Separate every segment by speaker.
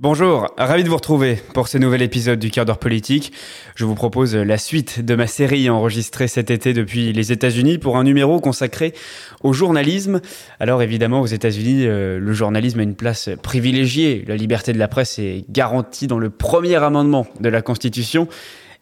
Speaker 1: Bonjour, ravi de vous retrouver pour ce nouvel épisode du Quart d'heure politique. Je vous propose la suite de ma série enregistrée cet été depuis les États-Unis pour un numéro consacré au journalisme. Alors évidemment, aux États-Unis, euh, le journalisme a une place privilégiée. La liberté de la presse est garantie dans le premier amendement de la Constitution.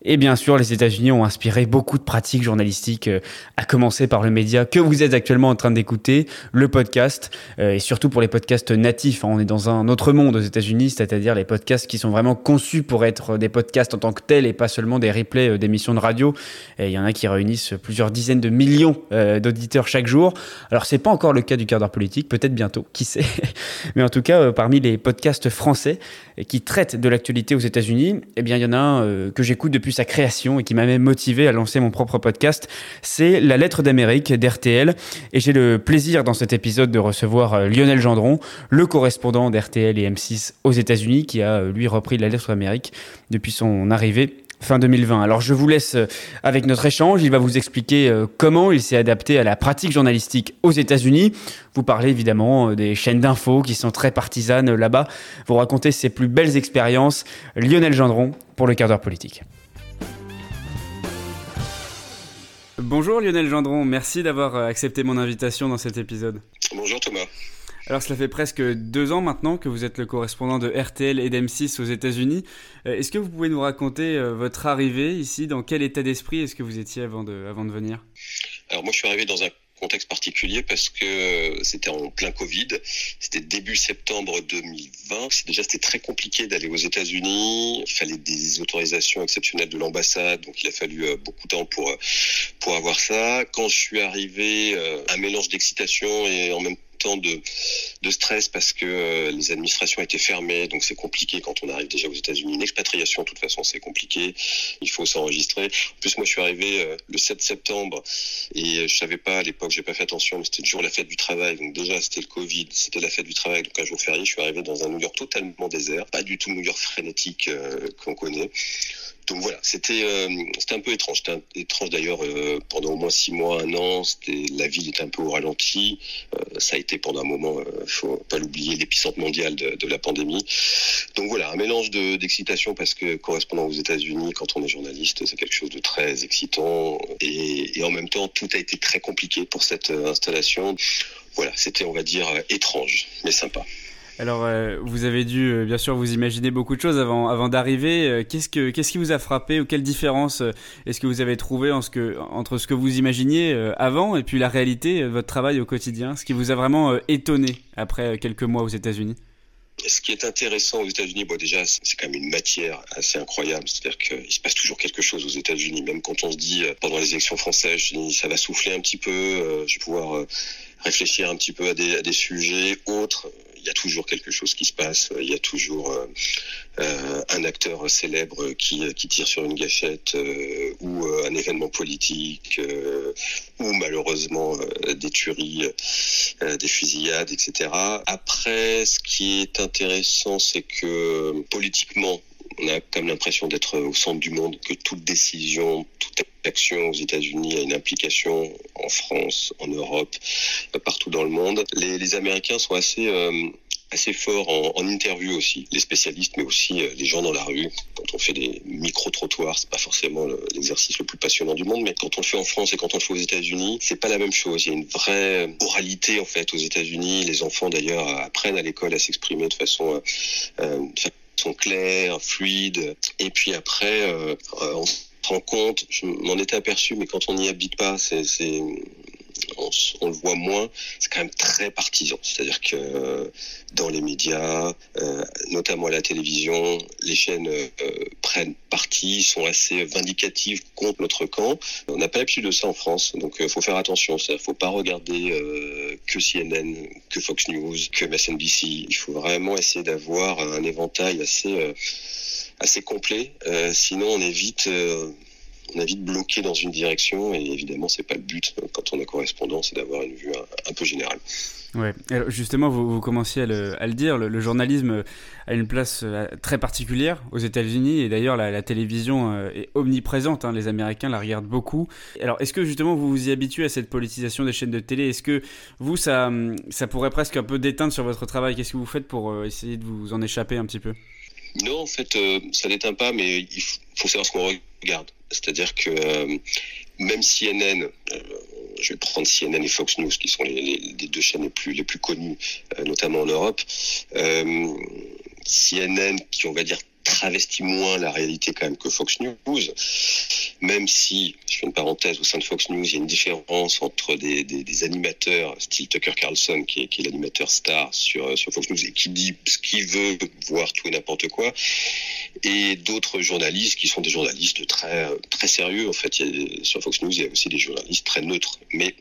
Speaker 1: Et bien sûr, les États-Unis ont inspiré beaucoup de pratiques journalistiques, euh, à commencer par le média que vous êtes actuellement en train d'écouter, le podcast, euh, et surtout pour les podcasts natifs. Hein. on est dans un autre monde aux États-Unis, c'est-à-dire les podcasts qui sont vraiment conçus pour être des podcasts en tant que tels et pas seulement des replays euh, d'émissions de radio. Il y en a qui réunissent plusieurs dizaines de millions d'auditeurs chaque jour. Alors c'est pas encore le cas du quart d'heure politique, peut-être bientôt, qui sait. Mais en tout cas, parmi les podcasts français qui traitent de l'actualité aux États-Unis, eh bien il y en a un que j'écoute depuis sa création et qui m'a même motivé à lancer mon propre podcast, c'est La lettre d'Amérique d'RTL. Et j'ai le plaisir dans cet épisode de recevoir euh, Lionel Gendron, le correspondant d'RTL et M6 aux États-Unis, qui a euh, lui repris La lettre d'Amérique depuis son arrivée fin 2020. Alors je vous laisse euh, avec notre échange. Il va vous expliquer comment il s'est adapté à la pratique journalistique aux États-Unis. Vous parlez évidemment des chaînes d'infos qui sont très partisanes là-bas. Vous racontez ses plus belles expériences. Lionel Gendron pour le quart d'heure politique. Bonjour Lionel Gendron, merci d'avoir euh, accepté mon invitation dans cet épisode.
Speaker 2: Bonjour Thomas.
Speaker 1: Alors cela fait presque deux ans maintenant que vous êtes le correspondant de RTL et d'M6 aux États-Unis. Euh, est-ce que vous pouvez nous raconter euh, votre arrivée ici? Dans quel état d'esprit est-ce que vous étiez avant de, avant de venir?
Speaker 2: Alors moi je suis arrivé dans un contexte particulier parce que c'était en plein Covid. C'était début septembre 2020. Déjà, c'était très compliqué d'aller aux États-Unis. Il fallait des autorisations exceptionnelles de l'ambassade, donc il a fallu euh, beaucoup de temps pour euh, pour avoir ça. Quand je suis arrivé, euh, un mélange d'excitation et en même temps de, stress parce que euh, les administrations étaient fermées, donc c'est compliqué quand on arrive déjà aux États-Unis. Une expatriation, de toute façon, c'est compliqué. Il faut s'enregistrer. En plus, moi, je suis arrivé euh, le 7 septembre et euh, je savais pas à l'époque, j'ai pas fait attention, mais c'était toujours la fête du travail. Donc déjà, c'était le Covid, c'était la fête du travail, donc un jour férié. Je suis arrivé dans un New York totalement désert, pas du tout New York frénétique qu'on connaît donc voilà, c'était euh, c'était un peu étrange. C'était étrange d'ailleurs euh, pendant au moins six mois, un an. La ville était un peu au ralenti. Euh, ça a été pendant un moment, faut pas l'oublier, l'épicentre mondial de, la pandémie. Donc voilà, un mélange d'excitation parce que correspondant aux États-Unis, quand on est journaliste, c'est quelque chose de très excitant et en même temps tout a été très compliqué pour cette installation. Voilà, c'était on va dire étrange mais sympa.
Speaker 1: Alors, euh, vous avez dû, euh, bien sûr, vous imaginer beaucoup de choses avant, avant d'arriver. Euh, qu'est-ce, que, qu'est-ce qui vous a frappé ou quelle différence est-ce que vous avez trouvé entre ce que vous imaginiez avant et puis la réalité, votre travail au quotidien? Ce qui vous a vraiment étonné après quelques mois aux États-Unis?
Speaker 2: Ce qui est intéressant aux États-Unis, bon déjà, c'est quand même une matière assez incroyable. C'est-à-dire qu'il se passe toujours quelque chose aux États-Unis. Même quand on se dit pendant les élections françaises, ça va souffler un petit peu, je vais pouvoir réfléchir un petit peu à des, à des sujets autres il y a toujours quelque chose qui se passe. Il y a toujours euh, euh, un acteur célèbre qui, tire sur une gâchette euh, ou un événement politique ou malheureusement des tueries, des fusillades, etc. Après, ce qui est intéressant, c'est que politiquement, on a comme l'impression d'être au centre du monde, que toute décision, toute action aux États-Unis a une implication en France, en Europe, euh, partout dans le monde. Les, Américains sont assez euh, assez forts en, en, interview aussi, les spécialistes, mais aussi euh, les gens dans la rue. Quand on fait des micro-trottoirs, c'est pas forcément l'exercice le, plus passionnant du monde, mais quand on le fait en France et quand on le fait aux États-Unis, c'est pas la même chose. Il y a une vraie oralité en fait aux États-Unis. Les enfants d'ailleurs apprennent à l'école à s'exprimer de façon, euh, de façon claire, fluide. Et puis après, euh, on rend compte, je m'en étais aperçu, mais quand on n'y habite pas, c'est on, le voit moins, c'est quand même très partisan. C'est-à-dire que euh, dans les médias, euh, notamment à la télévision, les chaînes euh, prennent parti, sont assez vindicatives contre notre camp. On n'a pas l'habitude de ça en France, donc il faut faire attention. Il ne faut pas regarder que CNN, que Fox News, que MSNBC. Il faut vraiment essayer d'avoir un éventail assez complet. sinon, on évite on a vite bloqué dans une direction et évidemment c'est pas le but quand on est correspondant, c'est d'avoir une vue un, peu générale.
Speaker 1: Ouais, Alors justement, vous, vous commenciez à le, dire, le, journalisme a une place euh, très particulière aux États-Unis et d'ailleurs la, télévision euh, est omniprésente. Hein, les Américains la regardent beaucoup. Alors, est-ce que justement vous vous y habituez à cette politisation des chaînes de télé? Est-ce que vous, ça, ça pourrait presque un peu déteindre sur votre travail? Qu'est-ce que vous faites pour euh, essayer de vous en échapper un petit peu?
Speaker 2: Non, en fait, ça n'éteint pas, mais il faut savoir ce qu'on regarde. C'est-à-dire que euh, même CNN, euh, je vais prendre CNN et Fox News, qui sont les, deux chaînes les plus, les plus connues, euh, notamment en Europe, CNN, qui on va dire travestit moins la réalité quand même que Fox News, même si, je fais une parenthèse, au sein de Fox News, il y a une différence entre des, animateurs, style Tucker Carlson, qui est, l'animateur star sur, sur Fox News et qui dit ce qu'il veut, voir tout et n'importe quoi, et d'autres journalistes qui sont des journalistes très, très sérieux. En fait, il y a, sur Fox News, il y a aussi des journalistes très neutres. Mais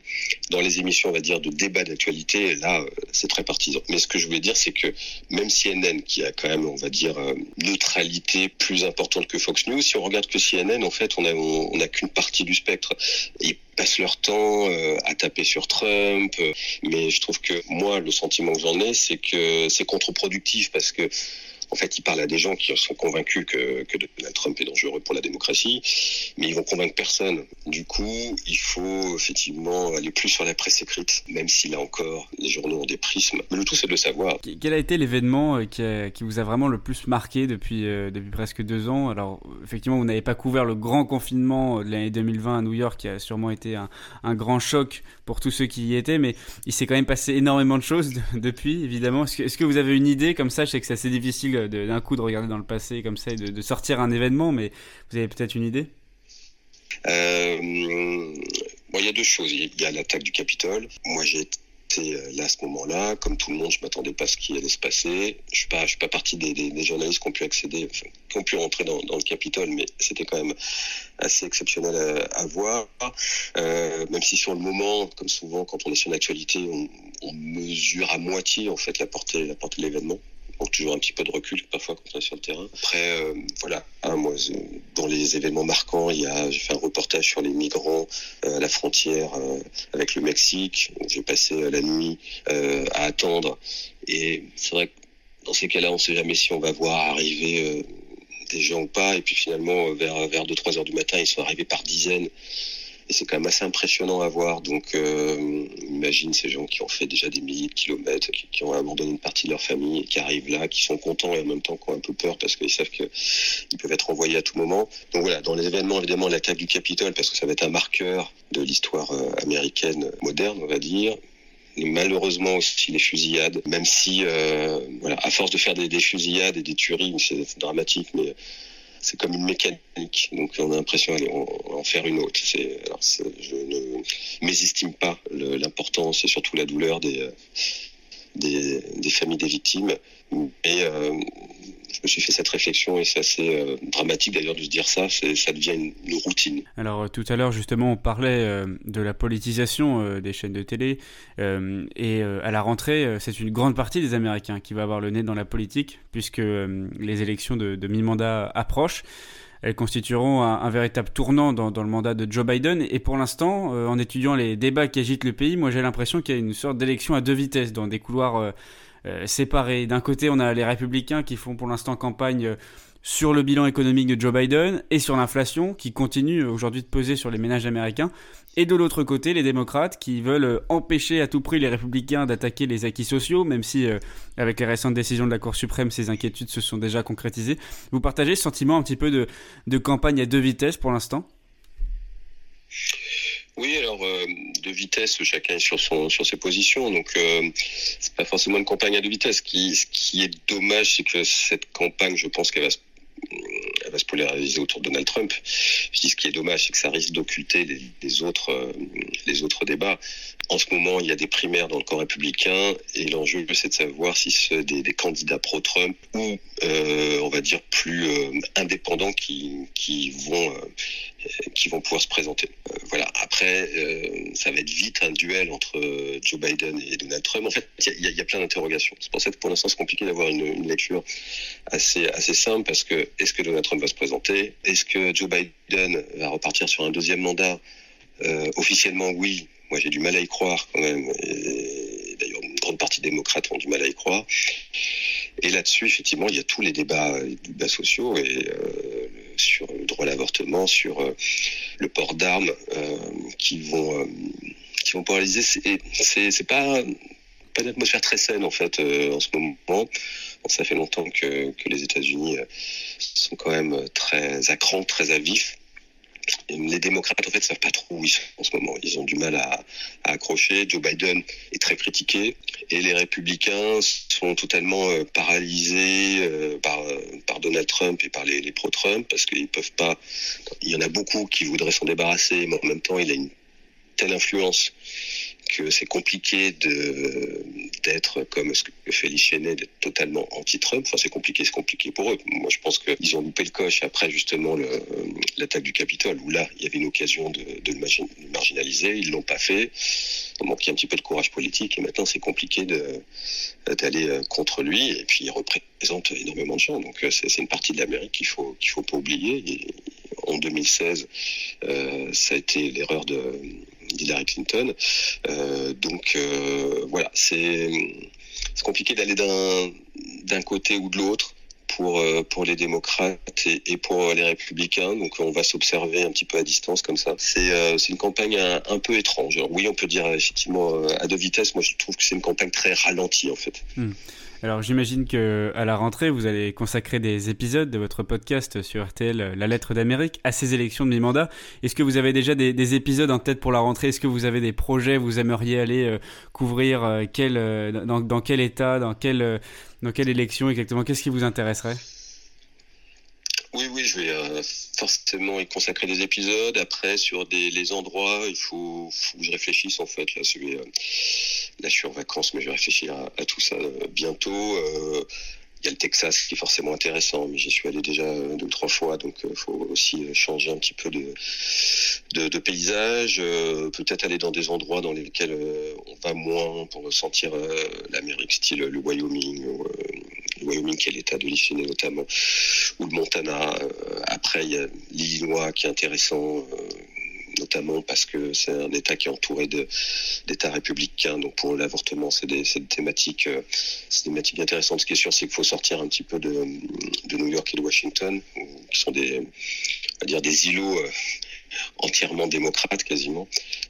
Speaker 2: dans les émissions, on va dire, de débat d'actualité, là, c'est très partisan. Mais ce que je voulais dire, c'est que même CNN, qui a quand même, on va dire, euh, neutralité plus importante que Fox News, si on regarde que CNN, en fait, on a, on n'a qu'une partie du spectre. Ils passent leur temps euh, à taper sur Trump, euh, mais je trouve que moi, le sentiment que j'en ai, c'est que c'est contre-productif parce que en fait, ils parlent à des gens qui sont convaincus que, que Donald Trump est dangereux pour la démocratie, mais ils vont convaincre personne. Du coup, il faut effectivement aller plus sur la presse écrite, même si là encore, les journaux ont des prismes. Mais le tout, c'est de savoir.
Speaker 1: Quel a été l'événement euh, qui, qui, vous a vraiment le plus marqué depuis, euh, depuis presque deux ans? Alors, effectivement, vous n'avez pas couvert le grand confinement de l'année 2020 à New York, qui a sûrement été un, un grand choc pour tous ceux qui y étaient, mais il s'est quand même passé énormément de choses depuis, évidemment. Est-ce que, que, vous avez une idée comme ça? Je sais que c'est assez difficile d'un coup de regarder dans le passé comme ça et de, sortir un événement, mais vous avez peut-être une idée?
Speaker 2: Euh, Il y a deux choses. Il y a l'attaque du Capitole. Moi, j'ai euh, là à ce moment-là. Comme tout le monde, je m'attendais pas à ce qui allait se passer. Je suis suis pas partie des, journalistes qui ont pu accéder, qui ont pu rentrer dans, le Capitole, mais c'était quand même assez exceptionnel à, à voir. Euh, même si sur le moment, comme souvent quand on est sur l'actualité, on, on mesure à moitié en fait la portée, la portée de l'événement toujours un petit peu de recul parfois quand on est sur le terrain. Après, euh, voilà, hein, moi, dans les événements marquants, il y a, j'ai fait un reportage sur les migrants euh, à la frontière euh, avec le Mexique, j'ai passé la nuit à attendre. Et c'est vrai que dans ces cas-là, on ne sait jamais si on va voir arriver des gens ou pas. Et puis finalement, vers, vers 2-3 heures du matin, ils sont arrivés par dizaines et c'est quand même assez impressionnant à voir. Donc, euh, imagine ces gens qui ont fait déjà des milliers de kilomètres, qui, ont abandonné une partie de leur famille qui arrivent là, qui sont contents et en même temps qui ont un peu peur parce qu'ils savent qu'ils peuvent être envoyés à tout moment. Donc voilà, dans les événements, évidemment, l'attaque du Capitole, parce que ça va être un marqueur de l'histoire euh, américaine moderne, on va dire malheureusement aussi les fusillades, même si, euh, voilà, à force de faire des fusillades et des tueries, c'est dramatique, mais c'est comme une mécanique. Donc on a l'impression d'aller en, faire une autre. Je ne mésestime pas l'importance et surtout la douleur des, euh, familles des victimes. Mais euh, je me suis fait cette réflexion et c'est assez euh, dramatique d'ailleurs de se dire ça, ça devient une, routine.
Speaker 1: Alors euh, tout à l'heure justement on parlait euh, de la politisation des chaînes de télé et à la rentrée c'est une grande partie des Américains qui va avoir le nez dans la politique puisque les élections de, mi-mandat approchent. Elles constitueront un, véritable tournant dans, le mandat de Joe Biden. Et pour l'instant, en étudiant les débats qui agitent le pays, moi j'ai l'impression qu'il y a une sorte d'élection à deux vitesses, dans des couloirs séparés. D'un côté, on a les républicains qui font pour l'instant campagne euh, sur le bilan économique de Joe Biden et sur l'inflation qui continue aujourd'hui de peser sur les ménages américains. Et de l'autre côté, les démocrates qui veulent euh, empêcher à tout prix les républicains d'attaquer les acquis sociaux, même si avec les récentes décisions de la Cour suprême, ces inquiétudes se sont déjà concrétisées. Vous partagez ce sentiment un petit peu de campagne à deux vitesses pour l'instant?
Speaker 2: Oui, alors euh, de vitesse, chacun est sur son sur ses positions, donc euh, c'est pas forcément une campagne à deux vitesses. Ce qui, est dommage, c'est que cette campagne, je pense qu'elle va se elle va se polariser autour de Donald Trump. Je dis ce qui est dommage, c'est que ça risque d'occulter les, les, autres, euh, les autres débats. En ce moment, il y a des primaires dans le camp républicain et l'enjeu, c'est de savoir si c'est des, des, candidats pro-Trump ou, euh, on va dire, plus euh, indépendants qui, qui vont euh, qui vont pouvoir se présenter. Voilà. Après, ça va être vite un duel entre Joe Biden et Donald Trump. En fait, il y, a plein d'interrogations. C'est pour ça que pour l'instant, c'est compliqué d'avoir une, lecture assez simple parce que est-ce que Donald Trump va se présenter? Est-ce que Joe Biden va repartir sur un deuxième mandat? Officiellement, oui. Moi, j'ai du mal à y croire quand même. D'ailleurs, une grande partie des démocrates ont du mal à y croire. Et là-dessus, effectivement, il y a tous les débats, les débats sociaux et euh, sur le droit à l'avortement, sur euh, le port d'armes euh, qui vont qui vont paralyser. C'est pas pas une atmosphère très saine en fait en ce moment. Ça fait longtemps que, que les États-Unis sont quand même très à cran, très à vif les démocrates en fait savent pas trop où ils sont en ce moment. Ils ont du mal à, accrocher. Joe Biden est très critiqué et les républicains sont totalement euh, paralysés euh, par, par Donald Trump et par les, les pro-Trump parce qu'ils peuvent pas. Il y en a beaucoup qui voudraient s'en débarrasser, mais en même temps, il a une telle influence que c'est compliqué d'être comme ce que fait Chenet, d'être totalement anti-Trump. Enfin, c'est compliqué, c'est compliqué pour eux. Moi, je pense qu'ils ont loupé le coche après justement l'attaque du Capitole, où là, il y avait une occasion de, le marginaliser. Ils l'ont pas fait. Il manquait un petit peu de courage politique, et maintenant, c'est compliqué d'aller euh, contre lui. Et puis, il représente énormément de gens. Donc, euh, c'est une partie de l'Amérique qu'il faut qu'il faut pas oublier. En 2016, euh, ça a été l'erreur de d'Hillary Clinton. Euh, donc euh, voilà, c'est compliqué d'aller d'un côté ou de l'autre pour, euh, pour les démocrates et, pour les républicains. Donc on va s'observer un petit peu à distance comme ça. C'est une campagne un, peu étrange. Oui, on peut dire effectivement à deux vitesses. Moi, je trouve que c'est une campagne très ralentie en fait.
Speaker 1: Hmm. Alors j'imagine que à la rentrée, vous allez consacrer des épisodes de votre podcast sur RTL, La Lettre d'Amérique, à ces élections de mi-mandat. Est-ce que vous avez déjà des, des, épisodes en tête pour la rentrée? Est-ce que vous avez des projets? Vous aimeriez aller euh, couvrir euh, quel, euh, dans, dans, quel état, dans quelle, dans quelle élection exactement? Qu'est-ce qui vous intéresserait?
Speaker 2: Oui, oui, je vais euh, forcément y consacrer des épisodes. Après, sur des, les endroits, il faut, faut que je réfléchisse en fait. Là, vais, euh, je suis en vacances, mais je vais réfléchir à, tout ça euh, bientôt. Il y a le Texas qui est forcément intéressant, mais j'y suis allé déjà deux ou trois fois, donc il faut aussi changer un petit peu de, paysage. Peut-être aller dans des endroits dans lesquels on va moins pour ressentir l'Amérique, style le Wyoming. Ou, Wyoming qui est l'état de l'Illinois notamment, ou le Montana. après, il y a l'Illinois qui est intéressant notamment parce que c'est un État qui est entouré d'États républicains. Donc pour l'avortement, c'est des, euh, des thématiques intéressantes. Ce qui est sûr, c'est qu'il faut sortir un petit peu de, New York et de Washington, qui sont des, à dire des îlots. Euh, entièrement démocrates quasiment.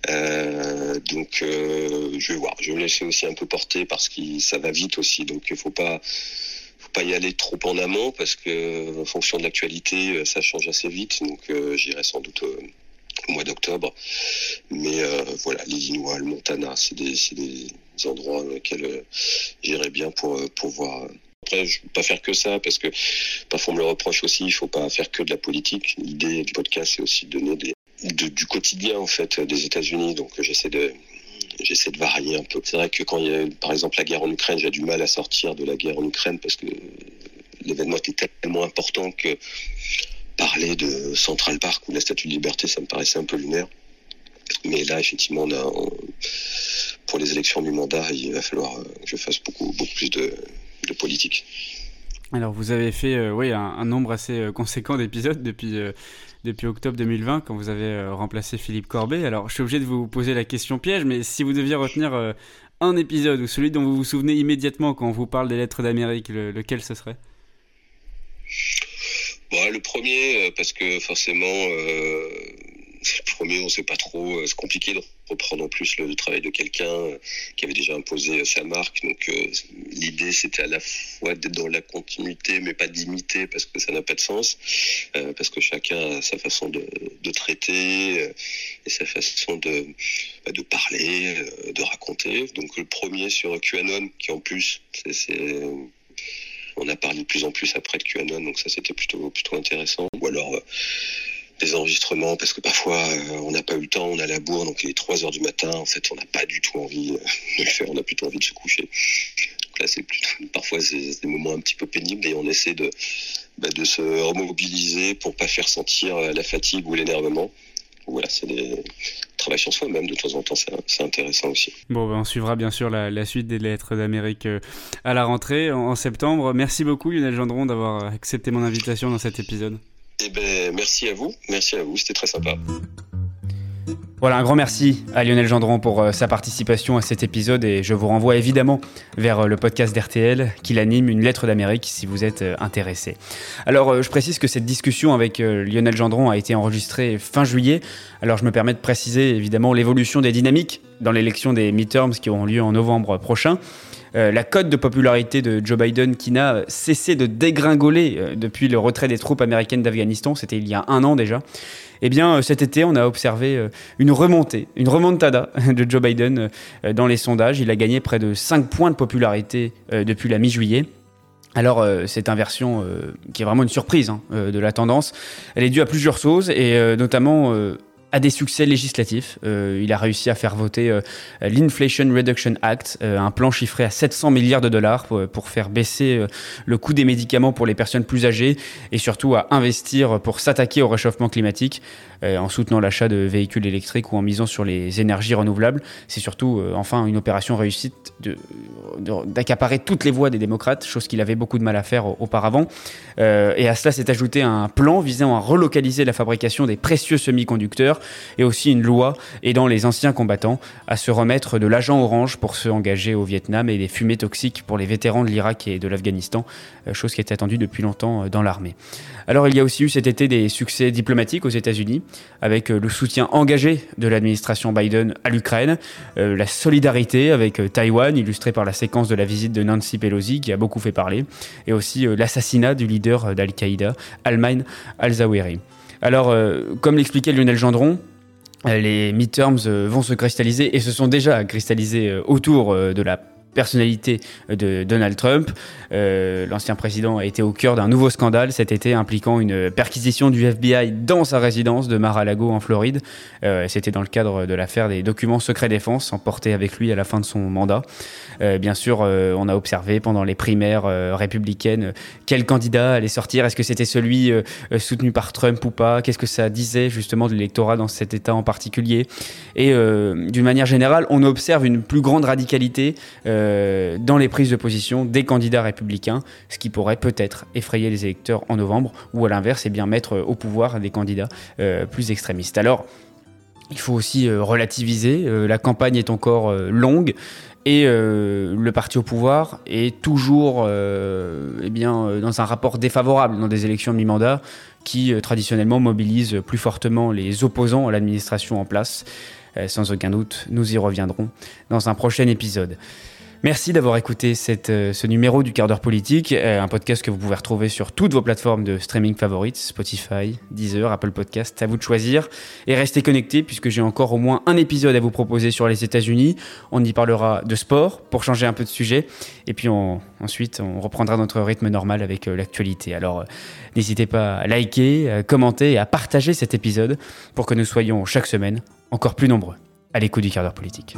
Speaker 2: Euh, donc euh, je vais voir. Je vais me laisser aussi un peu porter parce que ça va vite aussi. Donc il faut pas pas y aller trop en amont parce que en fonction de l'actualité, ça change assez vite. Donc euh, j'irai sans doute au mois d'octobre. Mais euh, voilà, l'Illinois, le Montana, c'est des, des, endroits dans lesquels euh, j'irai bien pour, pour voir. Après, je ne pas faire que ça parce que parfois on me le reproche aussi. Il faut pas faire que de la politique. L'idée du podcast, c'est aussi de donner du quotidien en fait des États-Unis. Donc j'essaie de j'essaie de varier un peu. C'est vrai que quand il y a par exemple la guerre en Ukraine, j'ai du mal à sortir de la guerre en Ukraine parce que l'événement était tellement important que parler de Central Park ou de la Statue de Liberté, ça me paraissait un peu lunaire. Mais là, effectivement, pour les élections du mandat, il va falloir que je fasse beaucoup, beaucoup plus de politique.
Speaker 1: Alors, vous avez fait euh, oui, un, nombre assez euh, conséquent d'épisodes depuis, euh, depuis octobre 2020, quand vous avez remplacé Philippe Corbet. Alors, je suis obligé de vous poser la question piège, mais si vous deviez retenir un épisode ou celui dont vous vous souvenez immédiatement quand on vous parle des lettres d'Amérique, le, lequel ce serait?
Speaker 2: Bon, le premier, parce que forcément, euh, le premier, on ne sait pas trop. C'est compliqué de reprendre en plus le, travail de quelqu'un qui avait déjà imposé sa marque. Donc, euh, l'idée, c'était à la fois d'être dans la continuité, mais pas d'imiter, parce que ça n'a pas de sens. Euh, parce que chacun a sa façon de, traiter euh, et sa façon de, de parler, de raconter. Donc, le premier sur QAnon, qui en plus, on a parlé de plus en plus après de QAnon, donc ça c'était plutôt plutôt intéressant. Ou alors des enregistrements parce que parfois on n'a pas eu le temps, on a la bourre, donc il est 3 heures du matin, en fait on n'a pas du tout envie de le faire, on a plutôt envie de se coucher. Donc là c'est plutôt, parfois c'est des moments un petit peu pénibles et on essaie de, bah, se remobiliser pour pas faire sentir la fatigue ou l'énervement. Voilà, c'est des travail sur soi-même de temps en temps, c'est intéressant aussi.
Speaker 1: Bon, ben, on suivra bien sûr la, suite des lettres d'Amérique euh, à la rentrée en, septembre. Merci beaucoup Lionel Gendron d'avoir accepté mon invitation dans cet épisode.
Speaker 2: Eh ben, merci à vous, merci à vous, c'était très sympa.
Speaker 1: Voilà, un grand merci à Lionel Gendron pour euh, sa participation à cet épisode et je vous renvoie évidemment vers euh, le podcast d'RTL qui l'anime Une lettre d'Amérique si vous êtes euh, intéressé. Alors, je précise que cette discussion avec Lionel Gendron a été enregistrée fin juillet. Alors, je me permets de préciser évidemment l'évolution des dynamiques dans l'élection des midterms qui auront lieu en novembre prochain. La cote de popularité de Joe Biden qui n'a cessé de dégringoler depuis le retrait des troupes américaines d'Afghanistan, c'était il y a un an déjà. Eh bien, euh, cet été, on a observé euh, une remontée, une remontada de Joe Biden euh, dans les sondages. Il a gagné près de 5 points de popularité depuis la mi-juillet. Alors, cette inversion, qui est vraiment une surprise hein, de la tendance, elle est due à plusieurs choses, et notamment à des succès législatifs. Euh, il a réussi à faire voter euh, l'Inflation Reduction Act, euh, un plan chiffré à 700 milliards de dollars pour, pour faire baisser le coût des médicaments pour les personnes plus âgées et surtout à investir pour s'attaquer au réchauffement climatique en soutenant l'achat de véhicules électriques ou en misant sur les énergies renouvelables. C'est surtout enfin une opération réussite d'accaparer toutes les voix des démocrates, chose qu'il avait beaucoup de mal à faire auparavant. et à cela s'est ajouté un plan visant à relocaliser la fabrication des précieux semi-conducteurs et aussi une loi aidant les anciens combattants à se remettre de l'agent orange pour se engager au Vietnam et des fumées toxiques pour les vétérans de l'Irak et de l'Afghanistan, euh, chose qui était attendue depuis longtemps euh, dans l'armée. Alors il y a aussi eu cet été des succès diplomatiques aux États-Unis, avec euh, le soutien engagé de l'administration Biden à l'Ukraine, la solidarité avec Taïwan, illustrée par la séquence de la visite de Nancy Pelosi, qui a beaucoup fait parler, et aussi l'assassinat du leader d'Al-Qaïda, Almain al-Zawahiri. Alors, euh, comme l'expliquait Lionel Gendron, euh, les midterms euh, vont se cristalliser et se sont déjà cristallisés autour de la personnalité de Donald Trump. Euh, l'ancien président a été au cœur d'un nouveau scandale cet été impliquant une perquisition du FBI dans sa résidence de Mar-a-Lago en Floride. Euh, c'était dans le cadre de l'affaire des documents secrets défense emportés avec lui à la fin de son mandat. Euh, bien sûr, on a observé pendant les primaires républicaines quel candidat allait sortir. Est-ce que c'était celui soutenu par Trump ou pas? Qu'est-ce que ça disait justement de l'électorat dans cet État en particulier? Et d'une manière générale, on observe une plus grande radicalité dans les prises de position des candidats républicains ce qui pourrait peut-être effrayer les électeurs en novembre, ou à l'inverse, eh bien mettre au pouvoir des candidats euh, plus extrémistes. Alors, il faut aussi euh, relativiser, euh, la campagne est encore longue, et le parti au pouvoir est toujours eh bien, dans un rapport défavorable dans des élections de mi-mandat qui traditionnellement mobilisent plus fortement les opposants à l'administration en place. sans aucun doute, nous y reviendrons dans un prochain épisode. Merci d'avoir écouté euh, ce numéro du quart d'heure politique, euh, un podcast que vous pouvez retrouver sur toutes vos plateformes de streaming favorites, Spotify, Deezer, Apple Podcast, à vous de choisir. Et restez connectés puisque j'ai encore au moins un épisode à vous proposer sur les États-Unis. On y parlera de sport pour changer un peu de sujet. Et puis ensuite, on reprendra notre rythme normal avec euh, l'actualité. Alors n'hésitez pas à liker, à commenter et à partager cet épisode pour que nous soyons chaque semaine encore plus nombreux à l'écoute du quart d'heure politique.